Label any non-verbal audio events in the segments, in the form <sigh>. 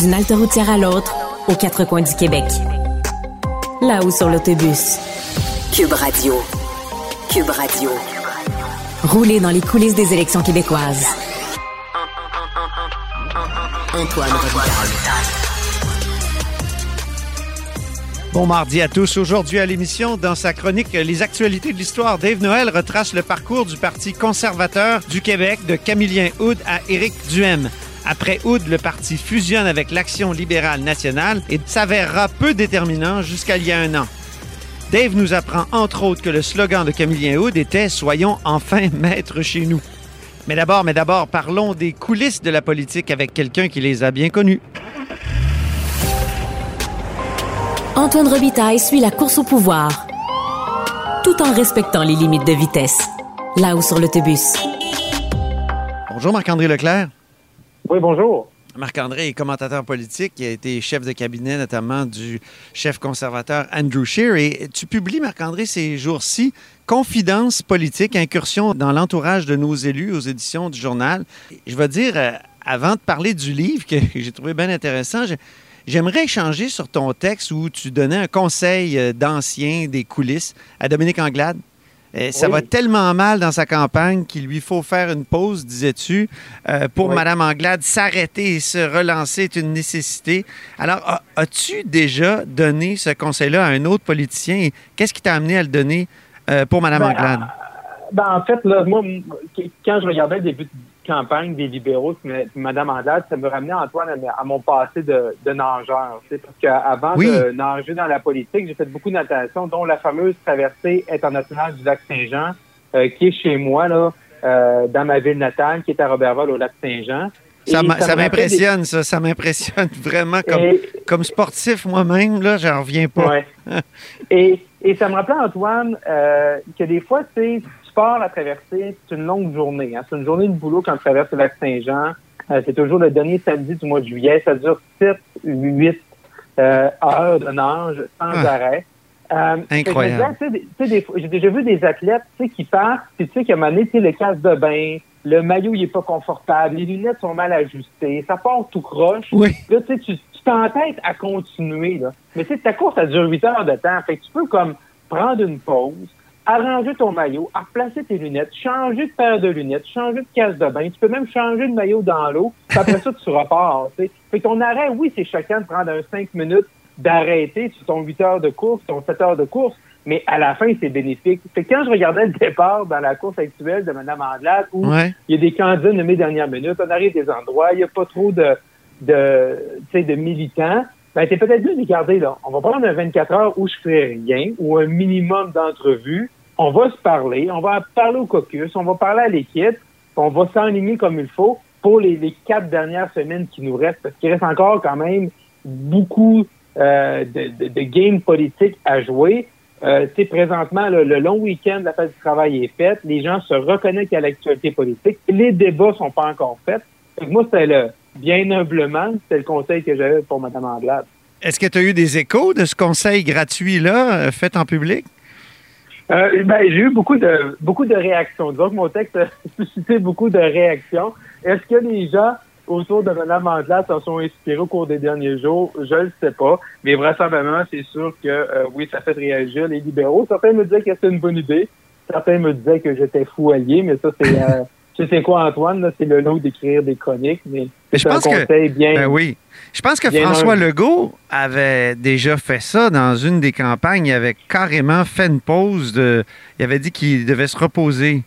D'une halte routière à l'autre, aux quatre coins du Québec. Là-haut sur l'autobus. Cube Radio. Cube Radio. Rouler dans les coulisses des élections québécoises. Antoine Bon mardi à tous. Aujourd'hui à l'émission, dans sa chronique Les actualités de l'histoire, Dave Noël retrace le parcours du Parti conservateur du Québec de Camillien Houd à Éric Duhem. Après Houd, le parti fusionne avec l'Action libérale nationale et s'avérera peu déterminant jusqu'à il y a un an. Dave nous apprend entre autres que le slogan de Camillien Houd était Soyons enfin maîtres chez nous. Mais d'abord, mais d'abord, parlons des coulisses de la politique avec quelqu'un qui les a bien connus. Antoine Robitaille suit la course au pouvoir, tout en respectant les limites de vitesse. Là-haut sur l'autobus. Bonjour Marc-André Leclerc. Oui, bonjour. Marc-André est commentateur politique, il a été chef de cabinet notamment du chef conservateur Andrew Scheer. Tu publies, Marc-André, ces jours-ci, Confidence politique, incursion dans l'entourage de nos élus aux éditions du journal. Je vais dire, euh, avant de parler du livre que <laughs> j'ai trouvé bien intéressant, j'aimerais échanger sur ton texte où tu donnais un conseil euh, d'ancien des coulisses à Dominique Anglade. Ça va tellement mal dans sa campagne qu'il lui faut faire une pause, disais-tu. Euh, pour Mme Anglade, s'arrêter et se relancer est une nécessité. Alors, as-tu déjà donné ce conseil-là à un autre politicien? Qu'est-ce qui t'a amené à le donner euh, pour Mme ben, Anglade? Ben, en fait, là, moi, quand je regardais le début campagne des libéraux, Mme Anglade, ça me ramenait, Antoine, à, mon passé de, de nageur. Parce qu'avant de nager dans la politique, j'ai fait beaucoup de natation, dont la fameuse traversée internationale du lac Saint-Jean, euh, qui est chez moi, là, euh, dans ma ville natale, qui est à Robertval, au lac Saint-Jean. Ça, m'impressionne, ça. Ça m'impressionne <laughs> vraiment comme, comme sportif moi-même. Là, j'en reviens pas. <laughs> et, et ça me rappelait, Antoine, euh, que des fois, tu pars la traversée, c'est une longue journée. Hein. C'est une journée de boulot quand on traverse le lac Saint-Jean. Euh, c'est toujours le dernier samedi du mois de juillet. Ça dure 7, 8 euh, heures de nage sans ah. arrêt. Euh, Incroyable. J'ai déjà vu des athlètes qui partent, puis tu sais qu'à un moment donné, le casque de bain, le maillot il est pas confortable, les lunettes sont mal ajustées, ça part tout croche. Oui. Là, tu t'entêtes à continuer. Là. Mais tu sais, ta course, ça dure 8 heures de temps. Fait que tu peux comme prendre une pause, arranger ton maillot, à replacer tes lunettes, changer de paire de lunettes, changer de casse de bain. Tu peux même changer de maillot dans l'eau. Après ça, tu repars. T'sais. Fait ton arrêt, oui, c'est chacun de prendre un 5 minutes d'arrêter sur ton 8 heures de course, ton 7 heures de course, mais à la fin, c'est bénéfique. Fait quand je regardais le départ dans la course actuelle de Mme Andelade, où il y a des candidats nommés dernière minute, on arrive des endroits, il n'y a pas trop de, de, de militants, ben, t'es peut-être dû regarder, là. On va prendre un 24 heures où je fais rien, ou un minimum d'entrevues. On va se parler, on va parler au caucus, on va parler à l'équipe, on va s'enligner comme il faut pour les, quatre dernières semaines qui nous restent, parce qu'il reste encore quand même beaucoup euh, de, de, games politiques à jouer. Euh, présentement, le long week-end, la fête du travail est faite. Les gens se reconnaissent à l'actualité politique. Les débats sont pas encore faits. moi, c'est le, bien humblement, c'est le conseil que j'avais pour Mme Anglade. Est-ce que tu as eu des échos de ce conseil gratuit-là, euh, fait en public? Euh, ben, j'ai eu beaucoup de beaucoup de réactions. Que mon texte a <laughs> suscité beaucoup de réactions. Est-ce que les gens autour de Mme Anglade s'en sont inspirés au cours des derniers jours? Je ne le sais pas. Mais vraisemblablement, c'est sûr que euh, oui, ça fait réagir les libéraux. Certains me disaient que c'était une bonne idée. Certains me disaient que j'étais fou allié, mais ça, c'est tu sais quoi, Antoine, c'est le lot d'écrire des chroniques, mais, je pense un conseil bien. Ben oui. Je pense que François Legault avait déjà fait ça dans une des campagnes. Il avait carrément fait une pause. De, il avait dit qu'il devait se reposer.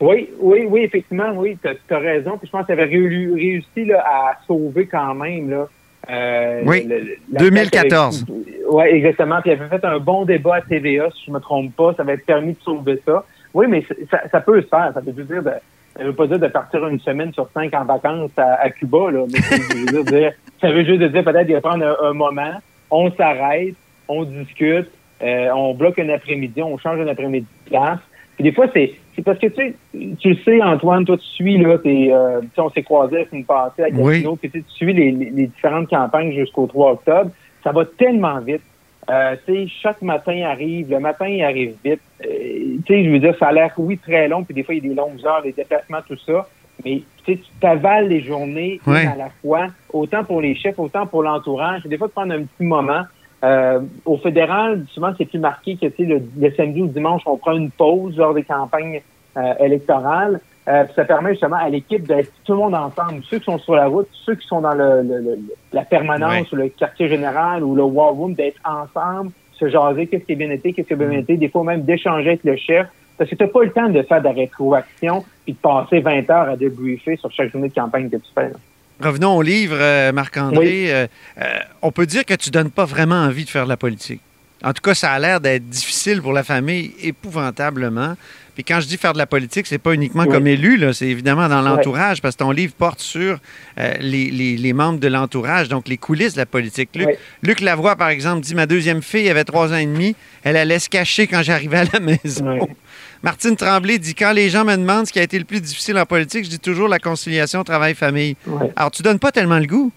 Oui, oui, oui, effectivement, oui, tu as, raison. Puis je pense qu'il avait réussi à sauver quand même. Là, euh, oui, 2014. Oui, exactement. Puis il avait fait un bon débat à TVA, si je ne me trompe pas. Ça avait permis de sauver ça. Oui, mais ça, peut se faire. Ça veut dire de, ça veut pas dire de partir une semaine sur cinq en vacances à, Cuba, là. Mais ça veut dire, ça veut juste dire peut-être de prendre un, moment, on s'arrête, on discute, euh, on bloque un après-midi, on change un après-midi de place. Puis des fois, c'est parce que tu sais, tu le sais, Antoine, toi tu suis là, t'es, euh, on s'est croisés la semaine passée à Gatineau, puis tu suis les, les différentes campagnes jusqu'au 3 octobre. Ça va tellement vite. Euh, chaque matin arrive, le matin il arrive vite. Euh, je veux dire, ça a l'air, oui, très long, puis des fois, il y a des longues heures, les déplacements, tout ça. mais tu t'avales les journées à la fois, autant pour les chefs, autant pour l'entourage. Des fois, de prendre un petit moment. Euh, au fédéral, souvent, c'est plus marqué que le, le samedi ou le dimanche, on prend une pause lors des campagnes euh, électorales. Euh, ça permet justement à l'équipe d'être tout le monde ensemble. Ceux qui sont sur la route, ceux qui sont dans le, la permanence ou le quartier général ou le war room, d'être ensemble, se jaser, qu'est-ce qui a bien été, qu'est-ce qui a bien mm. été, des fois même d'échanger avec le chef. Parce que tu n'as pas le temps de faire de la rétroaction puis de passer 20 heures à débriefer sur chaque journée de campagne que tu fais. Revenons au livre, euh, Marc-André. Euh, on peut dire que tu donnes pas vraiment envie de faire de la politique. En tout cas, ça a l'air d'être difficile pour la famille, épouvantablement. Puis quand je dis faire de la politique, c'est pas uniquement comme élu, c'est évidemment dans l'entourage, parce que ton livre porte sur euh, les, membres de l'entourage, donc les coulisses de la politique. Luc, Lavoie, par exemple, dit Ma deuxième fille avait trois ans et demi, elle allait se cacher quand j'arrivais à la maison. Martine Tremblay dit Quand les gens me demandent ce qui a été le plus difficile en politique, je dis toujours la conciliation travail-famille. Alors, tu donnes pas tellement le goût.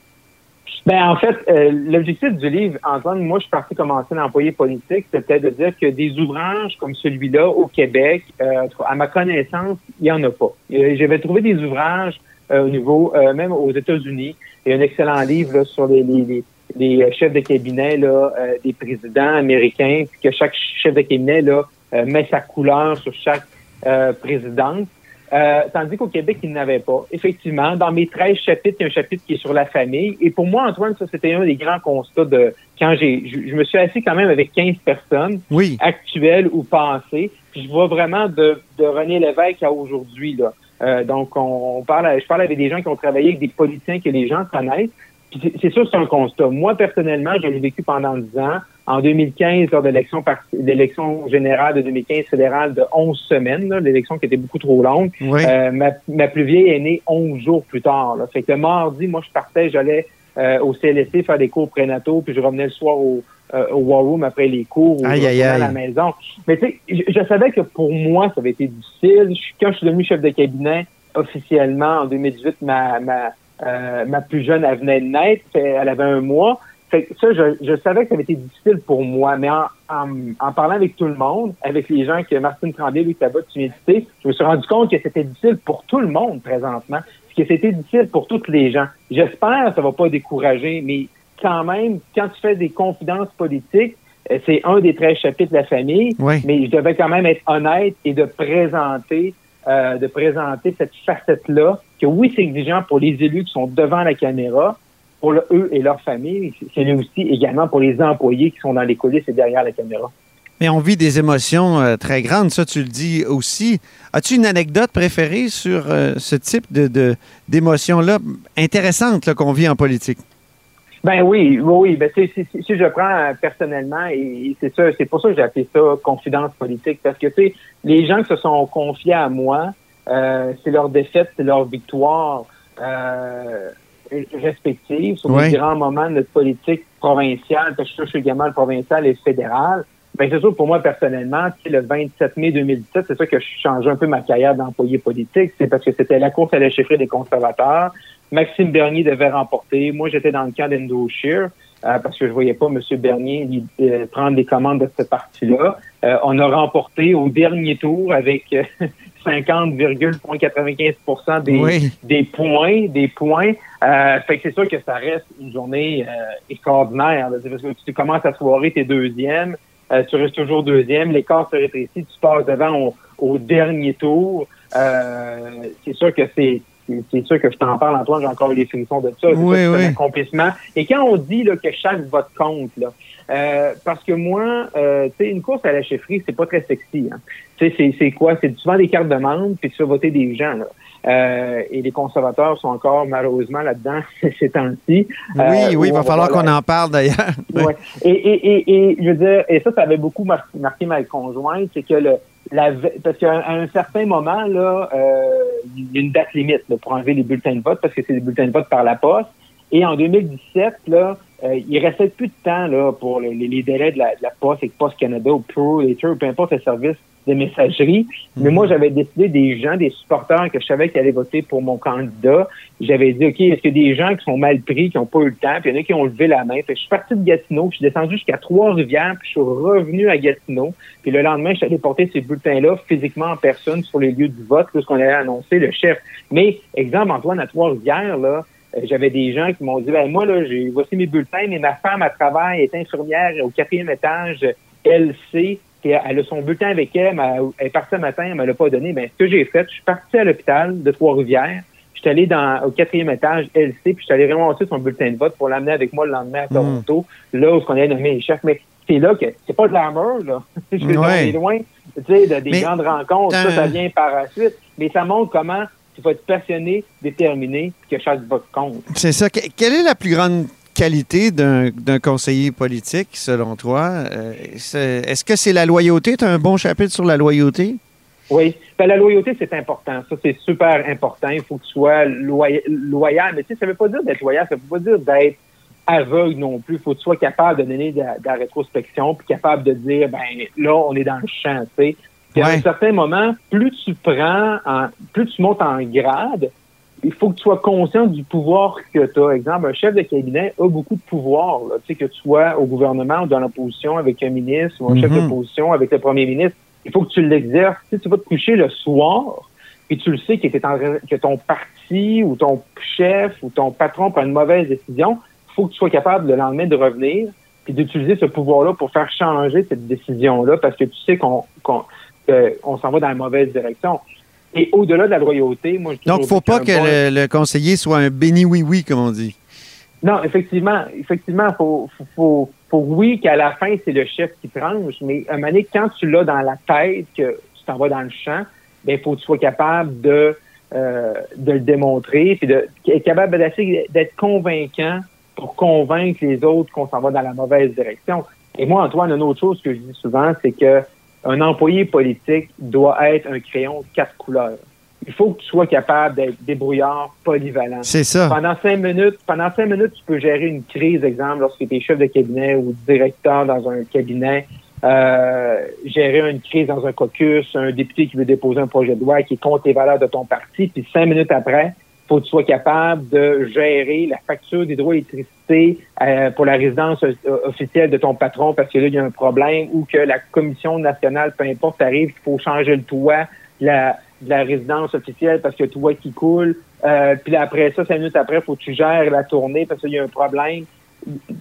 Ben, en fait, euh, l'objectif du livre, Antoine, moi, je suis parti commencer l'employé politique, c'était de dire que des ouvrages comme celui-là au Québec, euh, à ma connaissance, il n'y en a pas. Euh, j'avais trouvé des ouvrages au niveau, même aux États-Unis. Il y a un excellent livre sur les, les, les, chefs de cabinet là, des présidents américains, puis que chaque chef de cabinet là, met sa couleur sur chaque présidente. Euh, tandis qu'au Québec, il n'avait pas. Effectivement, dans mes 13 chapitres, il y a un chapitre qui est sur la famille. Et pour moi, Antoine, ça, c'était un des grands constats de quand j'ai, je, me suis assis quand même avec 15 personnes, oui. actuelles ou passées. Puis je vois vraiment de, de René Lévesque à aujourd'hui, là. Euh, donc, on, parle, je parle avec des gens qui ont travaillé avec des politiciens que les gens connaissent. Puis c'est sûr, c'est un constat. Moi, personnellement, je l'ai vécu pendant 10 ans en 2015, lors de l'élection générale de 2015 fédérale de 11 semaines, l'élection qui était beaucoup trop longue, euh, ma, plus vieille est née 11 jours plus tard. Là. Fait que le mardi, moi, je partais, j'allais euh, au CLSC faire des cours prénataux, puis je revenais le soir au, euh, au War Room après les cours ou à la maison. Mais tu sais, je, savais que pour moi, ça avait été difficile. quand je suis devenu chef de cabinet officiellement en 2018, ma, ma, ma plus jeune, elle venait de naître, elle avait un mois. Fait ça, je, je, savais que ça avait été difficile pour moi, mais en, en, parlant avec tout le monde, avec les gens que Martine Tremblay, Louis Tabat, tu invité, je me suis rendu compte que c'était difficile pour tout le monde présentement, que c'était difficile pour toutes les gens. J'espère que ça va pas décourager, mais quand même, quand tu fais des confidences politiques, euh, c'est un des 13 chapitres de la famille, mais je devais quand même être honnête et de présenter euh, de présenter cette facette-là, que oui, c'est exigeant pour les élus qui sont devant la caméra, pour eux et leur famille, c'est aussi également pour les employés qui sont dans les coulisses et derrière la caméra. Mais on vit des émotions euh, très grandes, ça tu le dis aussi. As-tu une anecdote préférée sur euh, ce type de, d'émotions-là intéressantes qu'on vit en politique? Ben oui, oui, ben si, je prends euh, personnellement, et c'est ça, c'est pour ça que j'ai appelé ça confidence politique, parce que tu sais, les gens qui se sont confiés à moi, c'est leur défaite, c'est leur victoire respectives sur les grands moments de notre politique provinciale, parce que je suis également le provincial et le fédéral. Ben, c'est sûr, pour moi, personnellement, le 27 mai 2017, c'est ça que je change un peu ma carrière d'employé politique. C'est parce que c'était la course à la chefferie des conservateurs. Maxime Bernier devait remporter. Moi, j'étais dans le camp d'Endo Shear. Euh, parce que je voyais pas M. Bernier euh, prendre les commandes de ce parti-là. Euh, on a remporté au dernier tour avec <laughs> 50,95 des, des points, des points. Euh, fait que c'est sûr que ça reste une journée euh, extraordinaire. Parce que tu commences à soirée, t'es deuxième, euh, tu restes toujours deuxième, l'écart se rétrécit, tu passes devant au, dernier tour. c'est sûr que c'est c'est sûr que je t'en parle, Antoine, j'ai encore les finitions de ça. Oui, oui. accomplissement. Et quand on dit là, que chaque vote compte, là, euh, parce que moi, euh, tu sais, une course à la chefferie, c'est pas très sexy. Hein. Tu sais, c'est quoi? C'est souvent des cartes de membres, puis tu fais voter des gens. Là. Euh, et les conservateurs sont encore malheureusement là-dedans <laughs> ces temps-ci. Oui, euh, oui, il va falloir qu'on en parle d'ailleurs. Ouais. Et, et, et, et, je veux dire, et ça, ça avait beaucoup marqué ma conjointe, c'est que le, la, parce qu'à un, certain moment, là, il y a une date limite là, pour enlever les bulletins de vote parce que c'est des bulletins de vote par la poste. Et en 2017, là, euh, il restait plus de temps là, pour les, délais de la, de la Poste et Poste Canada ou Pro, peu importe le service de messagerie. Mais moi, j'avais décidé des gens, des supporters que je savais qui allaient voter pour mon candidat. J'avais dit, OK, est-ce qu'il y a des gens qui sont mal pris, qui n'ont pas eu le temps, puis il y en a qui ont levé la main. Fait je suis parti de Gatineau, je suis descendu jusqu'à Trois-Rivières, puis je suis revenu à Gatineau. Puis le lendemain, je suis allé porter ces bulletins-là physiquement en personne sur les lieux du vote, ce qu'on allait annoncer, le chef. Mais, exemple, Antoine, à Trois-Rivières, là, euh, j'avais des gens qui m'ont dit, ben, moi, là, j'ai voici mes bulletins, mais ma femme à travail est infirmière au quatrième étage, elle sait, elle a son bulletin avec elle, elle est partie ce matin, elle ne me l'a pas donné. Ben, ce que j'ai fait, je suis parti à l'hôpital de Trois-Rivières, je suis allé dans, au quatrième étage, LC, puis je suis allé aussi son bulletin de vote pour l'amener avec moi le lendemain à hmm. Toronto, là où on allait nommer les chefs. Mais c'est là que c'est pas de l'amour, là. <laughs> je suis loin, tu sais, de, des grandes rencontres, ça, ça vient par la suite. Mais ça montre comment tu vas être passionné, déterminé, puis que chaque vote compte. C'est ça. Quelle est la plus grande qualité d'un conseiller politique, selon toi? Euh, est-ce que c'est la loyauté? Tu as un bon chapitre sur la loyauté? Oui. Ben, la loyauté, c'est important. Ça, c'est super important. Il faut que tu sois loyal. Mais tu sais, ça ne veut pas dire d'être loyal. Ça ne veut pas dire d'être aveugle non plus. Il faut que tu sois capable de donner de, la rétrospection puis capable de dire, ben là, on est dans le champ, tu sais. Puis à un certain moment, plus tu prends, plus tu montes en grade, il faut que tu sois conscient du pouvoir que tu as. Exemple, un chef de cabinet a beaucoup de pouvoir. Tu sais, que tu sois au gouvernement ou dans l'opposition avec un ministre ou un chef mhm. d'opposition avec le premier ministre. Il faut que tu l'exerces. Si tu vas te coucher le soir et tu le sais que, que ton parti ou ton chef ou ton patron prend une mauvaise décision, il faut que tu sois capable le lendemain de revenir et d'utiliser ce pouvoir-là pour faire changer cette décision-là parce que tu sais qu'on s'en va dans la mauvaise direction. Et au-delà de la loyauté, moi, je Donc, il ne faut pas que le, conseiller soit un béni oui-oui, comme on dit. Non, effectivement, effectivement, faut, faut, faut, oui qu'à la fin, c'est le chef qui tranche, mais à un moment donné, quand tu l'as dans la tête, que tu t'en vas dans le champ, ben, il faut que tu sois capable de, euh, de le démontrer, puis de, être capable d'être convaincant pour convaincre les autres qu'on s'en va dans la mauvaise direction. Et moi, Antoine, une autre chose que je dis souvent, c'est que un employé politique doit être un crayon quatre couleurs. Il faut que tu sois capable d'être débrouillard, polyvalent. C'est ça. Pendant cinq minutes, pendant cinq minutes, tu peux gérer une crise, exemple, lorsque tu es chef de cabinet ou directeur dans un cabinet, euh, gérer une crise dans un caucus, un député qui veut déposer un projet de loi qui est contre les valeurs de ton parti, puis cinq minutes après, faut que tu sois capable de gérer la facture des droits d'électricité euh, pour la résidence euh, officielle de ton patron parce que là, il y a un problème ou que la commission nationale, peu importe, arrive, qu'il faut changer le toit de la, la résidence officielle parce que le toit qui coule. Euh, puis après ça, cinq minutes après, il faut que tu gères la tournée parce qu'il y a un problème.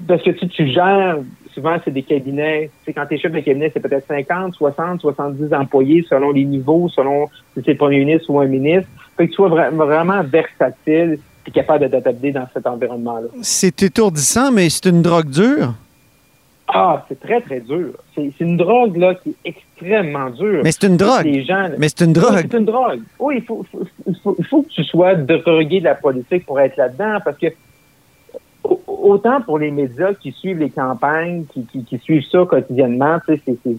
Parce que tu, tu gères, souvent, c'est des cabinets. C'est quand tu es chef de cabinet, c'est peut-être 50, 60, 70 employés selon les niveaux, selon si c'est le premier ministre ou un ministre. Fait que tu sois vraiment versatile et capable de t'adapter dans cet environnement-là. C'est étourdissant, mais c'est une drogue dure? Ah, c'est très, très dur. C'est une drogue là, qui est extrêmement dure. Mais c'est une drogue. mais c'est une drogue. c'est une drogue. Oui, il faut, il faut, que tu sois drogué de la politique pour être là-dedans parce que autant pour les médias qui suivent les campagnes, qui, qui, suivent ça quotidiennement, tu sais, tu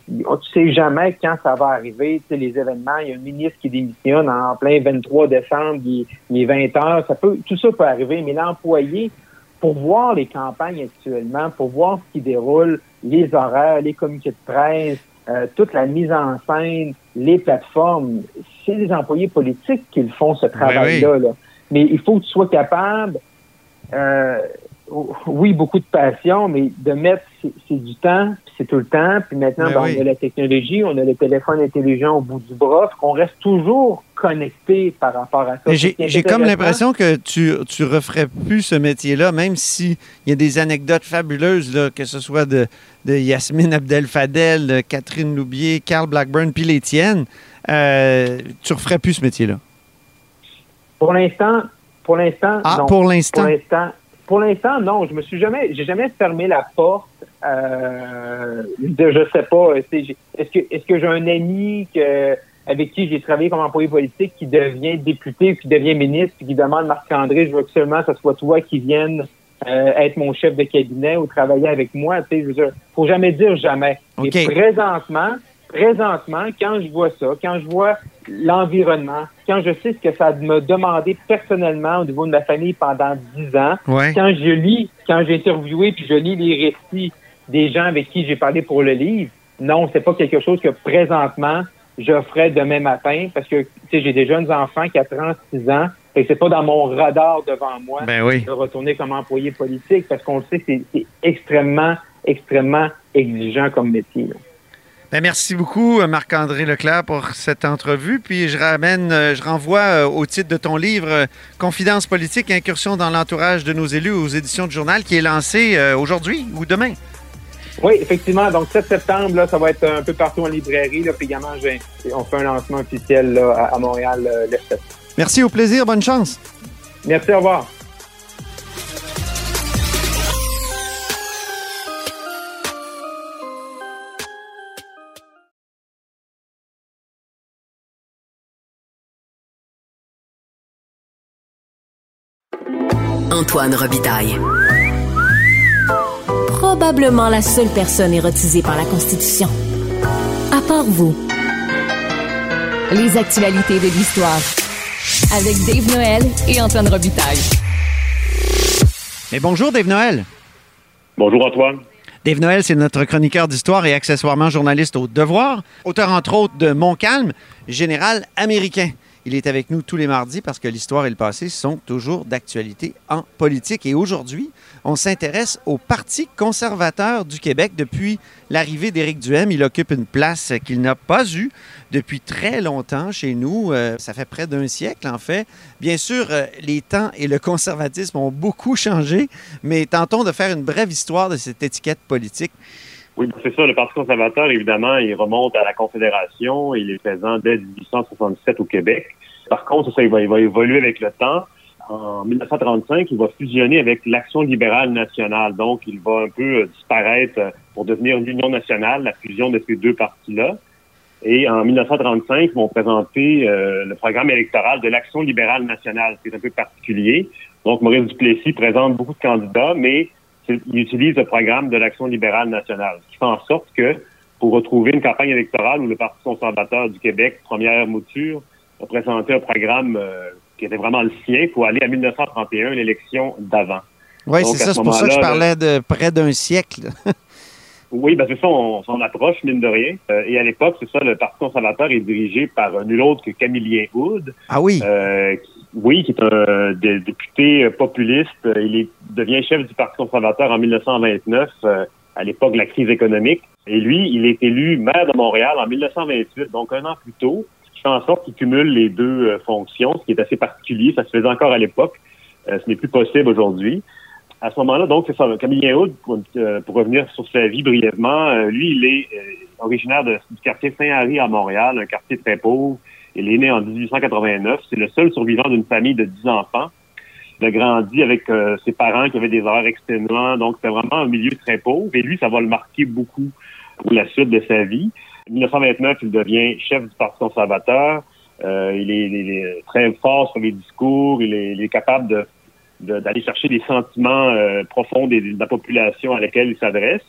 sais jamais quand ça va arriver, tu sais, les événements, il y a un ministre qui démissionne en plein 23 décembre, il, est 20 heures, ça peut, tout ça peut arriver, mais l'employé, pour voir les campagnes actuellement, pour voir ce qui déroule, les horaires, les communiqués de presse, euh, toute la mise en scène, les plateformes, c'est les employés politiques qui font, ce ben travail-là. Là. Mais il faut que tu sois capable euh, oui, beaucoup de passion, mais de mettre, c'est du temps, c'est tout le temps. Puis maintenant, ben, on a la technologie, on a le téléphone intelligent au bout du bras, qu'on reste toujours connecté par rapport à ça. J'ai comme l'impression que tu, tu referais plus ce métier-là, même s'il y a des anecdotes fabuleuses, là, que ce soit de, de Yasmine Abdel-Fadel, de Catherine Loubier, Carl Blackburn, puis les tiennes. Euh, tu referais plus ce métier-là? Pour l'instant, pour l'instant, ah, Pour l'instant. Pour l'instant, pour l'instant, non. Je me suis jamais, j'ai jamais fermé la porte. Euh, de, je sais pas. Est-ce que, est-ce que j'ai un ami que, avec qui j'ai travaillé comme employé politique qui devient député, qui devient ministre, puis qui demande Marc-André, je veux que seulement ce soit toi qui viennes euh, être mon chef de cabinet ou travailler avec moi. Tu sais, je veux dire, faut jamais dire jamais. Et présentement, présentement, quand je vois ça, quand je vois l'environnement, quand je sais ce que ça m'a demandé personnellement au niveau de ma famille pendant dix ans, quand je lis, quand j'ai interviewé puis je lis les récits des gens avec qui j'ai parlé pour le livre, non, c'est pas quelque chose que présentement je ferais demain matin parce que j'ai des jeunes enfants qui ont 36 ans et c'est pas dans mon radar devant moi ben oui. de retourner comme employé politique parce qu'on le sait, c'est extrêmement, extrêmement exigeant comme métier. Ben, merci beaucoup, Marc-André Leclerc, pour cette entrevue. Puis je ramène, euh, je renvoie euh, au titre de ton livre euh, Confidence politique, incursion dans l'entourage de nos élus aux éditions du journal, qui est lancé aujourd'hui ou demain. Oui, effectivement. Donc, 7 septembre, là, ça va être un peu partout en librairie. Là, puis également, on fait un lancement officiel là, à, Montréal le 7. Merci, au plaisir. Bonne chance. Merci, au revoir. Antoine Robitaille. Probablement la seule personne érotisée par la Constitution. À part vous. Les actualités de l'histoire. Avec Dave Noël et Antoine Robitaille. Mais bonjour Dave Noël. Bonjour Antoine. Dave Noël, c'est notre chroniqueur d'histoire et accessoirement journaliste au Devoir, auteur entre autres de Montcalm, général américain. Il est avec nous tous les mardis parce que l'histoire et le passé sont toujours d'actualité en politique. Et aujourd'hui, on s'intéresse au Parti conservateur du Québec. Depuis l'arrivée d'Éric Duhem, il occupe une place qu'il n'a pas eue depuis très longtemps chez nous. Euh, ça fait près d'un siècle, en fait. Bien sûr, euh, les temps et le conservatisme ont beaucoup changé, mais tentons de faire une brève histoire de cette étiquette politique. Oui, c'est ça. Le Parti conservateur, évidemment, il remonte à la Confédération. Il est présent dès 1867 au Québec. Par contre, ça, il va, évoluer avec le temps. En 1935, il va fusionner avec l'Action libérale nationale. Donc, il va un peu euh, disparaître euh, pour devenir l'Union nationale, la fusion de ces deux partis-là. Et en 1935, ils vont présenter euh, le programme électoral de l'Action libérale nationale, qui est un peu particulier. Donc, Maurice Duplessis présente beaucoup de candidats, mais il utilise le programme de l'Action libérale nationale, ce qui fait en sorte que pour retrouver une campagne électorale où le Parti conservateur du Québec, première mouture, a présenté un programme euh, qui était vraiment le sien. Faut aller à 1931, l'élection d'avant. Oui, c'est ça. C'est pour ça que je parlais de près d'un siècle. <laughs> oui, ben c'est ça. On s'en approche, mine de rien. Euh, et à l'époque, c'est ça, le Parti conservateur est dirigé par nul autre que Camillien Houd. Ah oui. Euh, oui, qui est un député populiste. Il devient chef du Parti conservateur en 1929, à l'époque de la crise économique. Et lui, il est élu maire de Montréal en 1928, donc un an plus tôt fait en sorte qu'il cumule les deux euh, fonctions, ce qui est assez particulier. Ça se faisait encore à l'époque. Euh, ce n'est plus possible aujourd'hui. À ce moment-là, donc, c'est ça. Camille Houd, euh, pour, revenir sur sa vie brièvement, lui, il est originaire du quartier Saint-Henri à Montréal, un quartier très pauvre. Il est né en 1889. C'est le seul survivant d'une famille de 10 enfants. Il a grandi avec ses parents qui avaient des horaires exténuants. Donc, c'était vraiment un milieu très pauvre. Et lui, ça va le marquer beaucoup pour la suite de sa vie. 1929, il devient chef du Parti conservateur. Euh, il, est, très fort sur les discours. Il est, capable d'aller chercher des sentiments euh, profonds de la population à laquelle il s'adresse.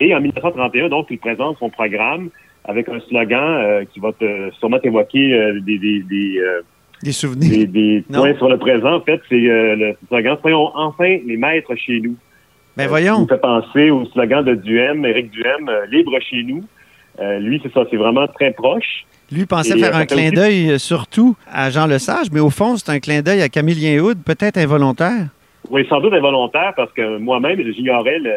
Et en 1931, donc, il présente son programme avec un slogan euh, qui va te, sûrement t'évoquer des, des, des, souvenirs. Des, <laughs> points sur le présent. En fait, c'est le slogan Soyons enfin les maîtres chez nous. Ben voyons. Ça me fait penser au slogan de Duhem, Éric Duhem, libre chez nous. Euh, lui, c'est ça, c'est vraiment très proche. Lui pensait faire euh, un clin d'œil euh, surtout à Jean Lesage, mais au fond, c'est un clin d'œil à Camille Houd, peut-être involontaire. Oui, sans doute involontaire, parce que moi-même, j'ignorais le,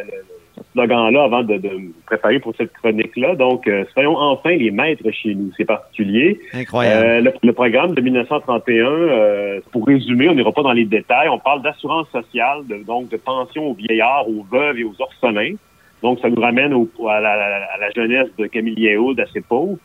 slogan-là avant de, me préparer pour cette chronique-là. Donc, soyons enfin les maîtres chez nous. C'est particulier. Incroyable. le, programme de 1931, pour résumer, on n'ira pas dans les détails. On parle d'assurance sociale, donc de pension aux vieillards, aux veuves et aux orphelins. Donc, ça nous ramène à, la, jeunesse de Camille Yéhoud, assez pauvre.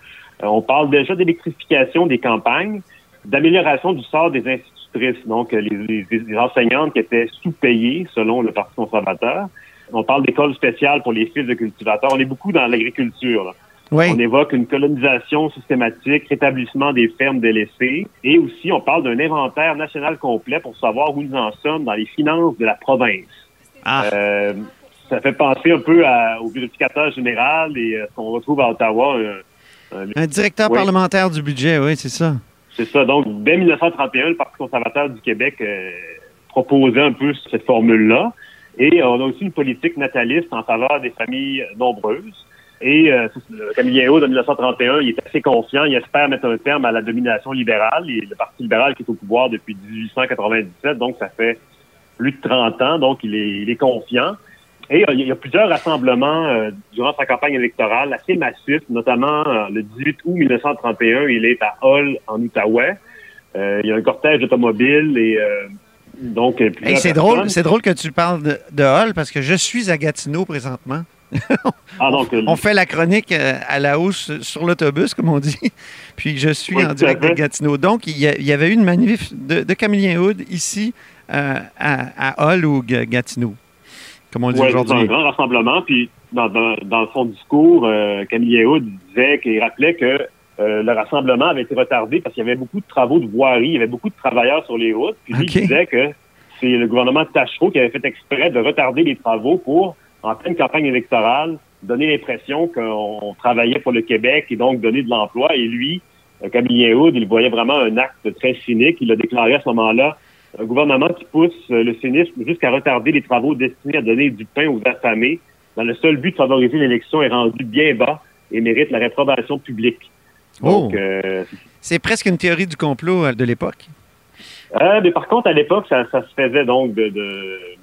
Euh, on parle déjà d'électrification des campagnes, d'amélioration du sort des institutrices, donc euh, les, enseignantes qui étaient sous-payées selon le Parti conservateur. On parle d'écoles spéciales pour les fils de cultivateurs. On est beaucoup dans l'agriculture. On évoque une colonisation systématique, rétablissement des fermes délaissées, et aussi on parle d'un inventaire national complet pour savoir où nous en sommes dans les finances de la province. Ah. Euh, ça fait penser un peu au vérificateur général et euh, ce qu'on retrouve à Ottawa. un, directeur parlementaire du budget, oui, c'est ça. C'est ça. Donc, dès 1931, le Parti conservateur du Québec euh, proposait un peu cette formule-là. Et on a aussi une politique nataliste en faveur des familles nombreuses. Et euh, Camille Hood, en 1931, il est assez confiant. Il espère mettre un terme à la domination libérale. Et le Parti libéral qui est au pouvoir depuis 1897, donc ça fait plus de 30 ans. Donc, il est, il est confiant. Et euh, il y a plusieurs rassemblements euh, durant sa campagne électorale assez massifs, notamment euh, le 18 août 1931, il est à Hull, en Outaouais. il y a un cortège d'automobiles et donc c'est drôle, c'est drôle que tu parles de, de Hull parce que je suis à Gatineau présentement. <laughs> ah, donc, on fait la chronique à la hausse sur l'autobus, comme on dit. <laughs> Puis je suis en direct de Gatineau. Donc, il y, avait une manif de, de Camillien Hood ici à, à Hull ou Gatineau comme on dit aujourd'hui. un grand rassemblement. Puis, dans, dans, son discours, euh, Camille Houd disait qu'il rappelait que euh, le rassemblement avait été retardé parce qu'il y avait beaucoup de travaux de voirie, il y avait beaucoup de travailleurs sur les routes. Puis, il disait que c'est le gouvernement de Tachereau qui avait fait exprès de retarder les travaux pour, en pleine campagne électorale, donner l'impression qu'on travaillait pour le Québec et donc donner de l'emploi. Et lui, euh, Camille Houd, il voyait vraiment un acte très cynique. Il a déclaré à ce moment-là un gouvernement qui pousse euh, le cynisme jusqu'à retarder les travaux destinés à donner du pain aux affamés dans le seul but de favoriser l'élection est rendu bien bas et mérite la réprobation publique. Oh. Euh, c'est presque une théorie du complot euh, de l'époque. mais par contre, à l'époque, ça, se faisait donc de,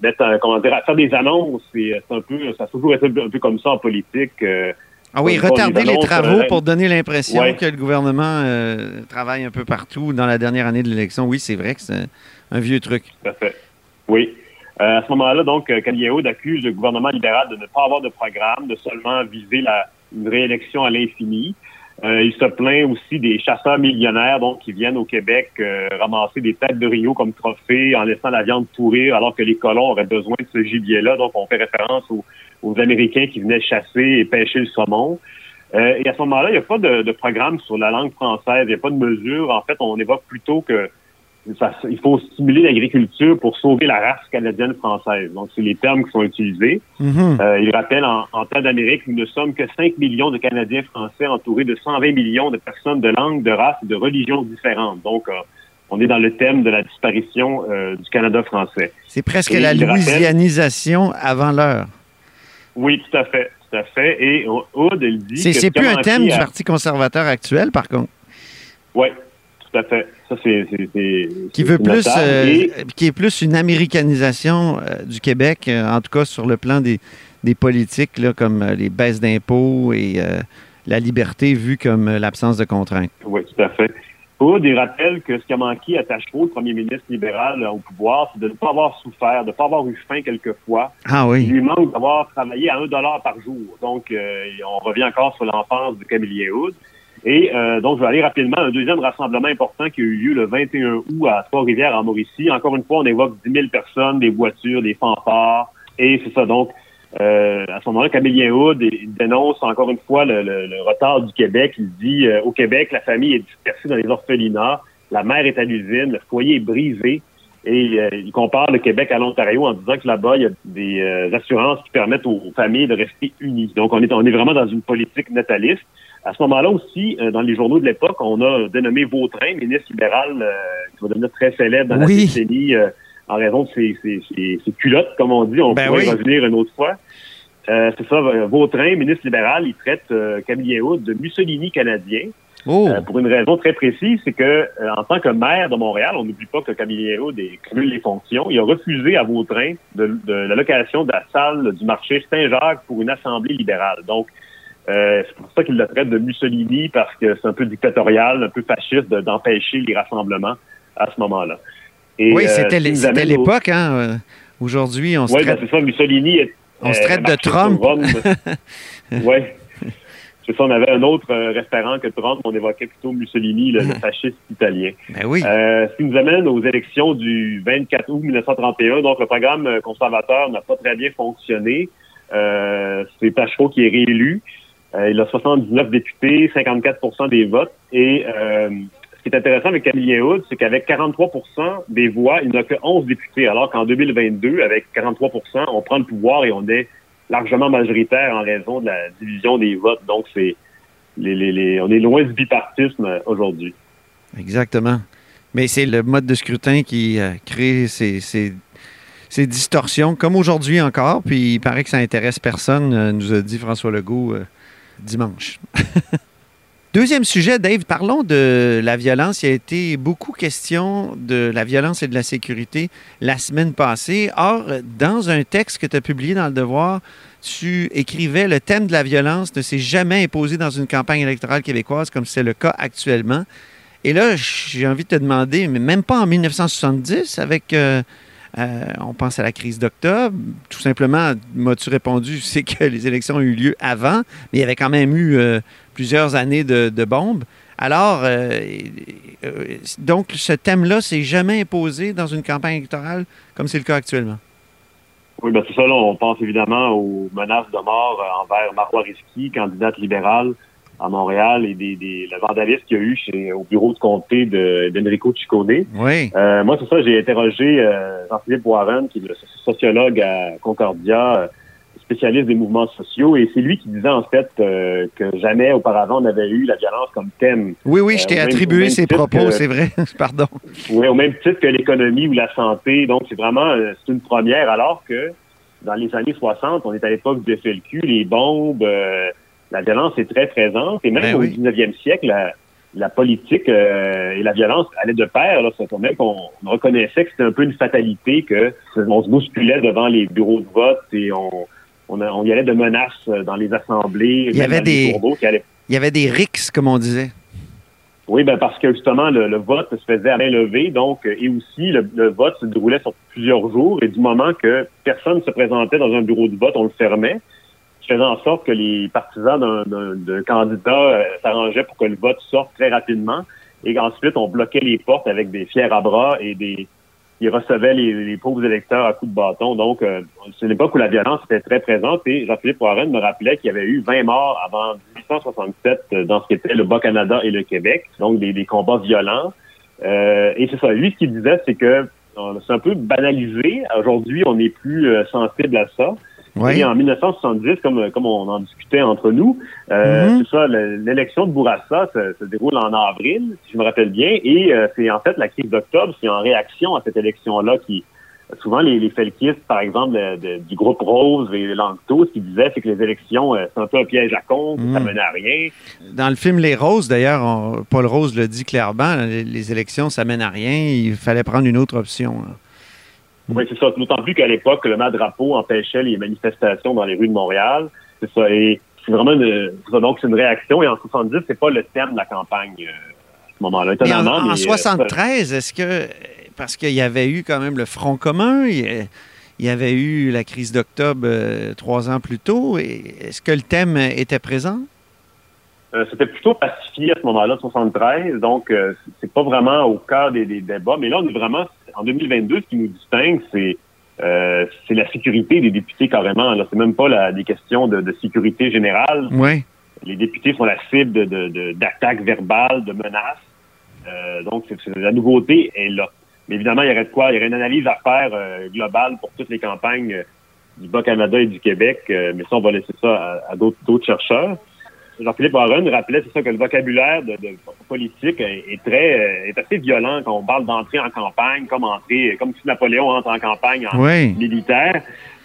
mettre, comment dire, faire des annonces. C'est un peu, ça a toujours été un peu comme ça en politique. Ah oui, retarder les travaux pour donner l'impression que le gouvernement travaille un peu partout dans la dernière année de l'élection. Oui, c'est vrai que c'est un vieux truc. Tout à fait. Oui. Euh, à ce moment-là, donc, Kanye accuse le gouvernement libéral de ne pas avoir de programme, de seulement viser la, une réélection à l'infini. Euh, il se plaint aussi des chasseurs millionnaires donc qui viennent au Québec euh, ramasser des têtes de Rio comme trophée en laissant la viande pourrir alors que les colons auraient besoin de ce gibier-là. Donc, on fait référence aux, aux, Américains qui venaient chasser et pêcher le saumon. et à ce moment-là, il n'y a pas de, de, programme sur la langue française, il n'y a pas de mesure. En fait, on évoque plutôt que il faut stimuler l'agriculture pour sauver la race canadienne-française. Donc, c'est les termes qui sont utilisés. Mm-hmm. Euh, il rappelle, en, en temps d'Amérique, nous ne sommes que 5 millions de Canadiens français entourés de 120 millions de personnes de langue, de race et de religions différentes. Donc, euh, on est dans le thème de la disparition euh, du Canada français. C'est presque la louisianisation avant l'heure. Oui, tout à fait. Tout à fait. Et Aude, elle dit... C'est plus un thème du Parti conservateur actuel, par contre. Oui, tout à fait. Ça, c'est, qui veut plus, euh, qui est plus une américanisation euh, du Québec, euh, en tout cas sur le plan des, des politiques, là, comme les baisses d'impôts et la liberté vue comme l'absence de contraintes. Oui, tout à fait. Hood, il rappelle que ce qui a manqué à Tachereau, le premier ministre libéral au pouvoir, c'est de ne pas avoir souffert, de ne pas avoir eu faim quelquefois. Ah oui. Il lui manque d'avoir travaillé à un dollar par jour. Donc, on revient encore sur l'enfance de Camille Hood. Et euh, donc, je vais aller rapidement un deuxième rassemblement important qui a eu lieu le 21 août à Trois-Rivières, en Mauricie. Encore une fois, on évoque 10 000 personnes, des voitures, des fanfares. Et c'est ça, donc, euh, à ce moment-là, Camélien Hood dénonce encore une fois le, retard du Québec. Il dit, euh, au Québec, la famille est dispersée dans les orphelinats, la mère est à l'usine, le foyer est brisé. Et il compare le Québec à l'Ontario en disant que là-bas, il y a des assurances qui permettent aux familles de rester unies. Donc, on est, on est vraiment dans une politique nataliste. À ce moment-là aussi, euh, dans les journaux de l'époque, on a dénommé Vautrin, ministre libéral, euh, qui va devenir très célèbre dans la décennie euh, en raison de ses, culottes, comme on dit. On ben pourrait revenir une autre fois. c'est ça, Vautrin, ministre libéral, il traite Camille Hood de Mussolini canadien. Oh. pour une raison très précise, c'est que en tant que maire de Montréal, on n'oublie pas que Camille Hood cumule les fonctions. Il a refusé à Vautrin de, de la location de la salle du marché Saint-Jacques pour une assemblée libérale. Donc, euh, c'est pour ça qu'il le traite de Mussolini, parce que c'est un peu dictatorial, un peu fasciste d'empêcher les rassemblements à ce moment-là. oui, euh, c'était l'époque. Hein? Euh, aujourd'hui, on se oui, traite... c'est ça, Mussolini... On se traite de Trump. <laughs> oui. C'est ça, on avait un autre référent que Trump, on évoquait plutôt Mussolini, le, <laughs> fasciste italien. Ben oui. ce qui nous amène aux élections du 24 août 1931. Donc, le programme conservateur n'a pas très bien fonctionné. c'est Tachereau qui est réélu. Euh, il a 79 députés, 54% des votes. Et euh, ce qui est intéressant avec Camille Hood, c'est qu'avec 43% des voix, il n'a que 11 députés, alors qu'en 2022, avec 43% on prend le pouvoir et on est largement majoritaire en raison de la division des votes. Donc, c'est on est loin du bipartisme aujourd'hui. Exactement. Mais c'est le mode de scrutin qui euh, crée ces, ces, distorsions, comme aujourd'hui encore. Puis il paraît que ça intéresse personne, nous a dit François Legault dimanche. <laughs> Deuxième sujet, Dave, parlons de la violence. Il y a été beaucoup question de la violence et de la sécurité la semaine passée. Or, dans un texte que tu as publié dans Le Devoir, tu écrivais le thème de la violence ne s'est jamais imposé dans une campagne électorale québécoise comme c'est le cas actuellement. Et là, j'ai envie de te demander, mais même pas en 1970, avec, euh, euh, on pense à la crise d'octobre, tout simplement, m'as-tu répondu, <laughs> c'est que les élections ont eu lieu avant, mais il y avait quand même eu euh, plusieurs années de, bombes. Alors, donc, ce thème-là s'est jamais imposé dans une campagne électorale comme c'est le cas actuellement? Oui, ben c'est ça. On pense évidemment aux menaces de mort envers Marois Risky, candidate libérale, à Montréal et des, des, le vandalisme qu'il y a eu chez, au bureau de comté d'Enrico Ciccone. Oui. Euh, moi, c'est ça, j'ai interrogé euh, Jean-Philippe Warren, qui est le sociologue à Concordia, euh, spécialiste des mouvements sociaux, et c'est lui qui disait en fait euh, que jamais auparavant on n'avait eu la violence comme thème. Oui, oui, je t'ai attribué ses propos, c'est vrai. <laughs> Pardon. Oui, au même titre que l'économie ou la santé. Donc, c'est vraiment c'est une première, alors que dans les années 60, on est à l'époque du FLQ, les bombes la violence est très présente. Et même ben au 19e siècle, la, politique euh, et la violence allaient de pair. Là, qu'on on reconnaissait que c'était un peu une fatalité, que on se bousculait devant les bureaux de vote et on, on, y allait de menaces dans les assemblées. Il y avait des, il y avait des rixes, comme on disait. Oui, ben parce que justement, le, vote se faisait à main levée, donc, et aussi le, le, vote se déroulait sur plusieurs jours, et du moment que personne ne se présentait dans un bureau de vote, on le fermait faisant en sorte que les partisans d'un candidat euh, s'arrangeaient pour que le vote sorte très rapidement. Et ensuite, on bloquait les portes avec des fiers à bras et des ils recevaient les, pauvres électeurs à coups de bâton. Donc, euh, c'est une époque où la violence était très présente. Et Jean-Philippe Warren me rappelait qu'il y avait eu 20 morts avant 1867 euh, dans ce qui était le Bas-Canada et le Québec. Donc, des, combats violents. Euh, et c'est ça. Lui, ce qu'il disait, c'est que c'est un peu banalisé. Aujourd'hui, on n'est plus sensible à ça. Et en 1970, comme, comme on en discutait entre nous, euh, c'est ça, l'élection de Bourassa se, déroule en avril, si je me rappelle bien, et euh, c'est en fait la crise d'octobre, c'est en réaction à cette élection-là qui, souvent les, les felkistes, par exemple, du groupe Rose et Langto, ce qu'ils disaient, c'est que les élections, euh, c'est un peu un piège à compte, ça mm. menait à rien. Dans le film Les Roses, d'ailleurs, Paul Rose le dit clairement, les, les, élections, ça mène à rien, il fallait prendre une autre option. Oui, c'est ça. D'autant plus qu'à l'époque, le drapeau empêchait les manifestations dans les rues de Montréal. C'est ça. Et c'est vraiment une, donc c'est une réaction. Et en 70, c'est pas le terme de la campagne euh, à ce moment-là. Étonnamment. en, en 73, euh, est-ce que parce qu'il y avait eu quand même le Front commun, il y avait eu la crise d'octobre euh, trois ans plus tôt. Est-ce que le thème était présent? C'était plutôt pacifié à ce moment-là, 73. Donc, c'est pas vraiment au cœur des, des, débats. Mais là, on est vraiment en 2022, ce qui nous distingue, c'est euh, c'est la sécurité des députés carrément. Là, c'est même pas la, des questions de, de sécurité générale. Oui. Les députés sont la cible de, d'attaques verbales, de menaces. Euh, donc, la nouveauté est là. Mais évidemment, il y aurait de quoi, il y aurait une analyse à faire euh, globale pour toutes les campagnes euh, du Bas-Canada et du Québec. Euh, mais ça, on va laisser ça à, d'autres, d'autres chercheurs. Jean-Philippe Warren rappelait, c'est ça, que le vocabulaire de, politique est, très euh, est assez violent quand on parle d'entrer en campagne, comme entrer, comme si Napoléon entre en campagne en militaire.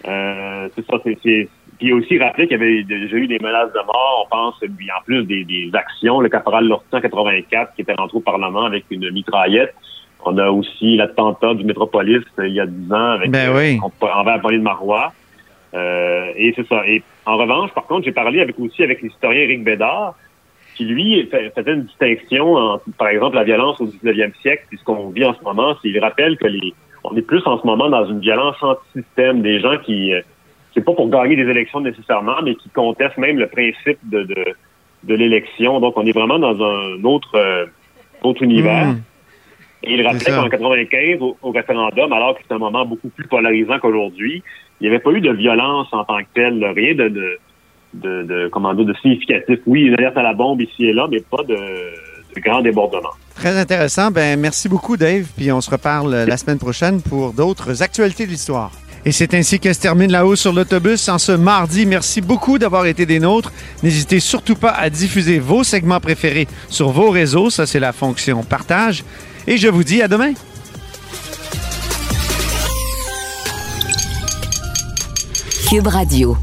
Euh, c'est ça, c'est puis aussi rappelé qu'il y avait déjà eu des menaces de mort. On pense, en plus des, actions, le caporal Lortie en 84 qui était rentré au Parlement avec une mitraillette. On a aussi l'attentat du métropolis euh, il y a 10 ans avec ben oui. envers de Marois. Euh, et c'est ça. Et en revanche, par contre, j'ai parlé avec aussi avec l'historien Eric Bédard, qui lui faisait une distinction entre, par exemple, la violence au 19e siècle et ce qu'on vit en ce moment. Il rappelle que les, on est plus en ce moment dans une violence anti-système, des gens qui, euh, c'est pas pour gagner des élections nécessairement, mais qui contestent même le principe de, de, de l'élection. Donc, on est vraiment dans un autre, euh, autre univers. Hmm. Et il rappelait qu'en 95, au, référendum, alors que c'est un moment beaucoup plus polarisant qu'aujourd'hui, il n'y avait pas eu de violence en tant que telle, rien de, de, de, de, comment dire, de significatif. Oui, une alerte à la bombe ici et là, mais pas de, de grand débordement. Très intéressant. Ben, merci beaucoup, Dave. Puis on se reparle la semaine prochaine pour d'autres actualités de l'histoire. Et c'est ainsi que se termine la hausse sur l'autobus en ce mardi. Merci beaucoup d'avoir été des nôtres. N'hésitez surtout pas à diffuser vos segments préférés sur vos réseaux. Ça, c'est la fonction partage. Et je vous dis à demain. Cube Radio.